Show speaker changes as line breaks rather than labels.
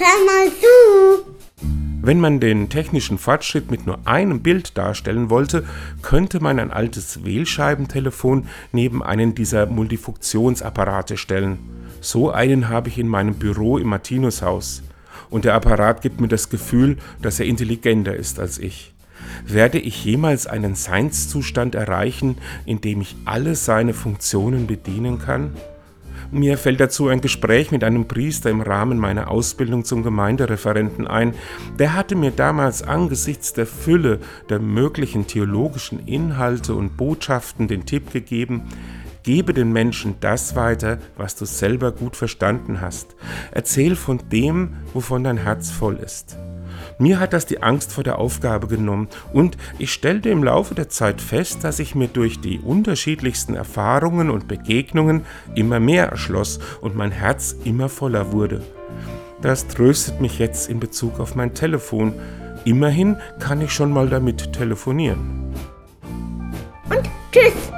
hör mal zu.
Wenn man den technischen Fortschritt mit nur einem Bild darstellen wollte, könnte man ein altes Wählscheibentelefon neben einen dieser Multifunktionsapparate stellen. So einen habe ich in meinem Büro im Martinushaus. Und der Apparat gibt mir das Gefühl, dass er intelligenter ist als ich. Werde ich jemals einen Seinszustand erreichen, in dem ich alle seine Funktionen bedienen kann? Mir fällt dazu ein Gespräch mit einem Priester im Rahmen meiner Ausbildung zum Gemeindereferenten ein. Der hatte mir damals angesichts der Fülle der möglichen theologischen Inhalte und Botschaften den Tipp gegeben, Gebe den Menschen das weiter, was du selber gut verstanden hast. Erzähl von dem, wovon dein Herz voll ist. Mir hat das die Angst vor der Aufgabe genommen und ich stellte im Laufe der Zeit fest, dass ich mir durch die unterschiedlichsten Erfahrungen und Begegnungen immer mehr erschloss und mein Herz immer voller wurde. Das tröstet mich jetzt in Bezug auf mein Telefon. Immerhin kann ich schon mal damit telefonieren.
Und tschüss.